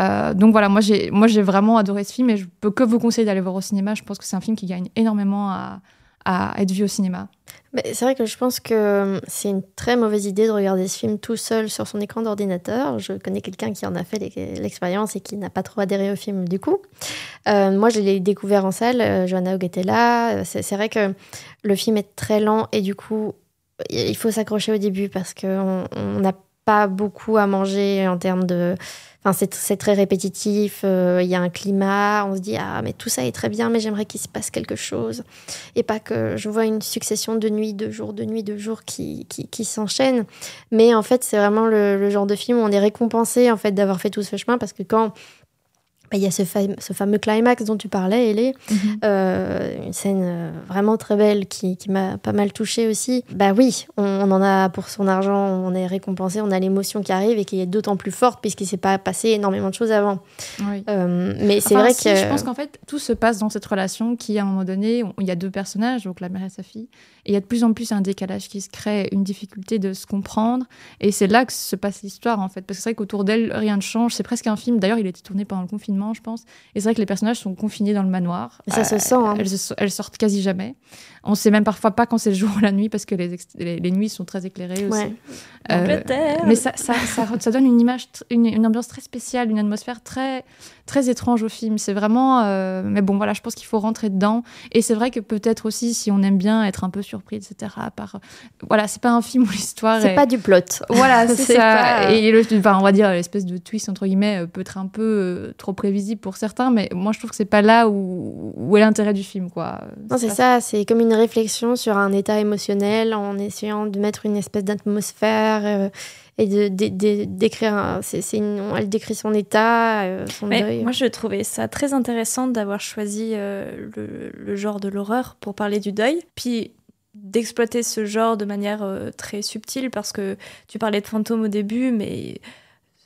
Euh, donc voilà, moi j'ai, moi j'ai vraiment adoré ce film et je peux que vous conseiller d'aller voir au cinéma. Je pense que c'est un film qui gagne énormément à, à être vu au cinéma. Mais C'est vrai que je pense que c'est une très mauvaise idée de regarder ce film tout seul sur son écran d'ordinateur. Je connais quelqu'un qui en a fait l'e- l'expérience et qui n'a pas trop adhéré au film du coup. Euh, moi, je l'ai découvert en salle. euh, Johanna Hogg était là. Euh, C'est vrai que le film est très lent et du coup, il faut s'accrocher au début parce qu'on on n'a pas beaucoup à manger en termes de. Enfin, c'est très répétitif. euh, Il y a un climat. On se dit ah mais tout ça est très bien, mais j'aimerais qu'il se passe quelque chose et pas que je vois une succession de nuits, de jours, de nuits, de jours qui, qui, qui s'enchaînent. Mais en fait, c'est vraiment le, le genre de film où on est récompensé en fait d'avoir fait tout ce chemin parce que quand il y a ce, fam- ce fameux climax dont tu parlais, Ellie, euh, une scène euh, vraiment très belle qui, qui m'a pas mal touchée aussi. Bah oui, on, on en a pour son argent, on est récompensé, on a l'émotion qui arrive et qui est d'autant plus forte puisqu'il s'est pas passé énormément de choses avant. Oui. Euh, mais c'est vrai si, que Je pense qu'en fait, tout se passe dans cette relation qui, à un moment donné, on- il y a deux personnages, donc la mère et sa fille, et il y a de plus en plus un décalage qui se crée, une difficulté de se comprendre, et c'est là que se passe l'histoire, en fait. Parce que c'est vrai qu'autour d'elle, rien ne change. C'est presque un film, d'ailleurs, il a été tourné pendant le confinement, je pense, et c'est vrai que les personnages sont confinés dans le manoir. Et ça se sent, hein. Elles, sortent quasi jamais. On sait même parfois pas quand c'est le jour ou la nuit, parce que les, les, les nuits sont très éclairées aussi. Ouais. Euh, mais ça, ça, ça, ça donne une image, une ambiance très spéciale, une atmosphère très, très étrange au film. C'est vraiment. euh, mais bon, voilà, je pense qu'il faut rentrer dedans. Et c'est vrai que peut-être aussi, si on aime bien être un peu surpris, etc. Par, voilà, c'est pas un film où l'histoire c'est est. pas du plot. Voilà, [laughs] c'est ça. pas- Et le, enfin, on va dire l'espèce de twist entre guillemets euh, peut être un peu euh, trop prévisible pour certains, mais moi je trouve que c'est pas là où, où est l'intérêt du film, quoi. Non, c'est ça, c'est comme une réflexion sur un état émotionnel en essayant de mettre une espèce d'atmosphère euh, et de, d'écrire. c'est, elle décrit son état, euh, son Mais deuil. moi, je trouvais ça très intéressant d'avoir choisi euh, le, le genre de l'horreur pour parler du deuil, puis d'exploiter ce genre de manière euh, très subtile parce que tu parlais de fantômes au début, mais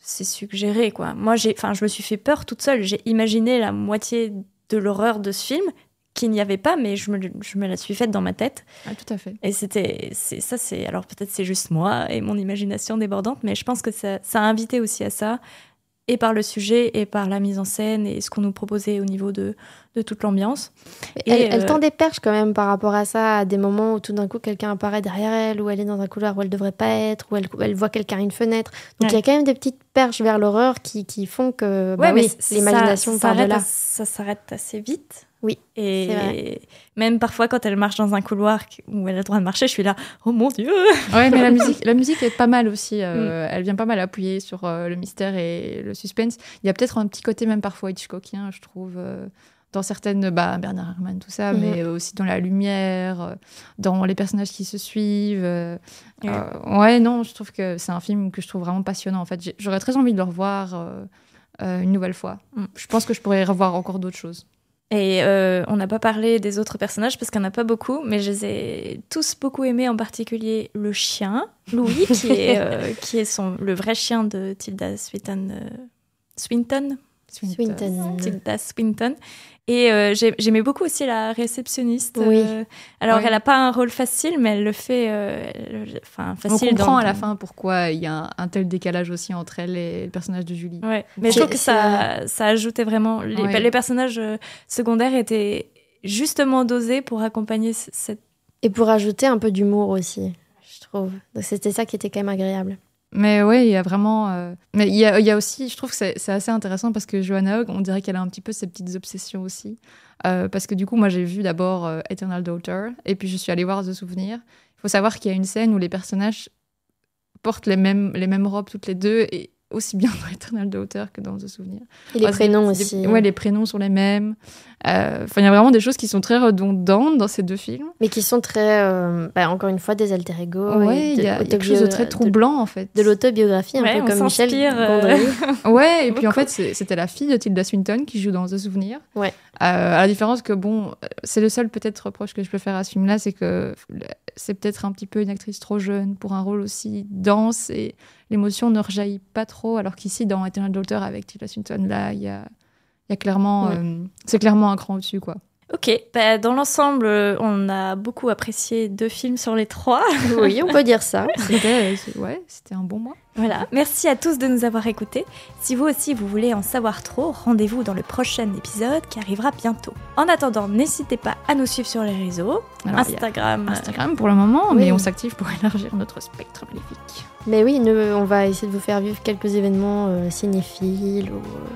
c'est suggéré quoi. Moi, j'ai, enfin, je me suis fait peur toute seule. J'ai imaginé la moitié de l'horreur de ce film qu'il n'y avait pas, mais je me, je me la suis faite dans ma tête. Ah, tout à fait. Et c'était, ça, c'est, alors peut-être c'est juste moi et mon imagination débordante, mais je pense que ça, ça a invité aussi à ça, et par le sujet, et par la mise en scène, et ce qu'on nous proposait au niveau de, de toute l'ambiance. elle, Et, elle euh, tend des perches quand même par rapport à ça, à des moments où tout d'un coup quelqu'un apparaît derrière elle, où elle est dans un couloir où elle devrait pas être, où elle, elle voit quelqu'un à une fenêtre. Donc il y a quand même des petites perches vers l'horreur qui, qui font que bah Ouais, oui, l'imagination Ça s'arrête assez vite. Oui, vrai. Et même parfois, quand elle marche dans un couloir où elle a le droit de marcher, je suis là, oh mon dieu Ouais, mais la [laughs] musique, la musique est pas mal aussi. euh, Mm. Elle vient pas mal appuyer sur euh, le mystère et le suspense. Il y a peut-être un petit côté même parfois Hitchcockien, je trouve, euh, dans certaines, bah, Bernard Herrmann, tout ça, Mhm. mais aussi dans la lumière, dans les personnages qui se suivent. euh, Ouais. non, je trouve que c'est un film que je trouve vraiment passionnant. En fait, j'aurais très envie de le revoir une nouvelle fois. Mm. Je pense que je pourrais revoir encore d'autres choses. Et euh, on n'a pas parlé des autres personnages parce qu'il n'y en a pas beaucoup, mais je les ai tous beaucoup aimés, en particulier le chien, Louis, qui est, [laughs] euh, qui est son, le vrai chien de Tilda Swinton. euh, Swinton? Swinton. Tilda Swinton. Et euh, j'ai- j'aimais beaucoup aussi la réceptionniste. Oui. euh, alors, Oui. elle n'a pas un rôle facile, mais elle le fait euh, elle- enfin, On facile. comprend dans- à la fin pourquoi il y a un, un tel décalage aussi entre elle et le personnage de Julie. Ouais. Mais je trouve que ça, ça ajoutait vraiment. Les, Ouais. les personnages euh, secondaires étaient justement dosés pour accompagner cette. Et pour ajouter un peu d'humour aussi, je trouve. Donc c'était ça qui était quand même agréable. Mais ouais, il y a vraiment. euh, Mais il y a, aussi, je trouve que c'est c'est assez intéressant parce que Johanna Hogg, on dirait qu'elle a un petit peu ses petites obsessions aussi. Euh, parce que du coup, moi, j'ai vu d'abord euh, Eternal Daughter et puis je suis allée voir The Souvenir. Il faut savoir qu'il y a une scène où les personnages portent les mêmes, les mêmes robes toutes les deux et aussi bien dans Eternal Daughter que dans The Souvenir. Et les prénoms aussi. Ouais, les prénoms sont les mêmes. Euh, Enfin, il y a vraiment des choses qui sont très redondantes dans ces deux films. Mais qui sont très, euh, bah, encore une fois, des alter ego. ouais, il y, a quelque chose de très troublant en fait. De, l'autobiographie, un Ouais, peu on comme Michel euh, Gondry. [laughs] Ouais, et puis en fait, c'était la fille de Tilda Swinton qui joue dans The Souvenir. Ouais. Euh, à la différence que, bon, c'est le seul peut-être reproche que je peux faire à ce film-là, c'est que c'est peut-être un petit peu une actrice trop jeune pour un rôle aussi dense et l'émotion ne rejaillit pas trop, alors qu'ici, dans Eternal Daughter avec Tilda Swinton, là, il y a, y a clairement. Ouais. euh, c'est clairement un cran au-dessus, quoi. Ok, bah, dans l'ensemble, euh, on a beaucoup apprécié deux films sur les trois. [laughs] Oui, on peut dire ça. [laughs] C'était euh, ouais, c'était un bon mois. Voilà, merci à tous de nous avoir écoutés. Si vous aussi vous voulez en savoir trop, rendez-vous dans le prochain épisode qui arrivera bientôt. En attendant, n'hésitez pas à nous suivre sur les réseaux, Alors, Instagram, Instagram pour le moment, Oui. mais on s'active pour [laughs] élargir notre spectre maléfique. Mais oui, on va essayer de vous faire vivre quelques événements euh, cinéphiles ou euh,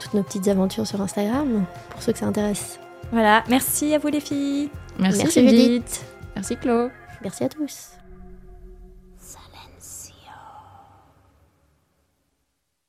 toutes nos petites aventures sur Instagram, pour ceux que ça intéresse. Voilà, merci à vous les filles. Merci, Merci Judith. Judith. Merci Chloé. Merci à tous.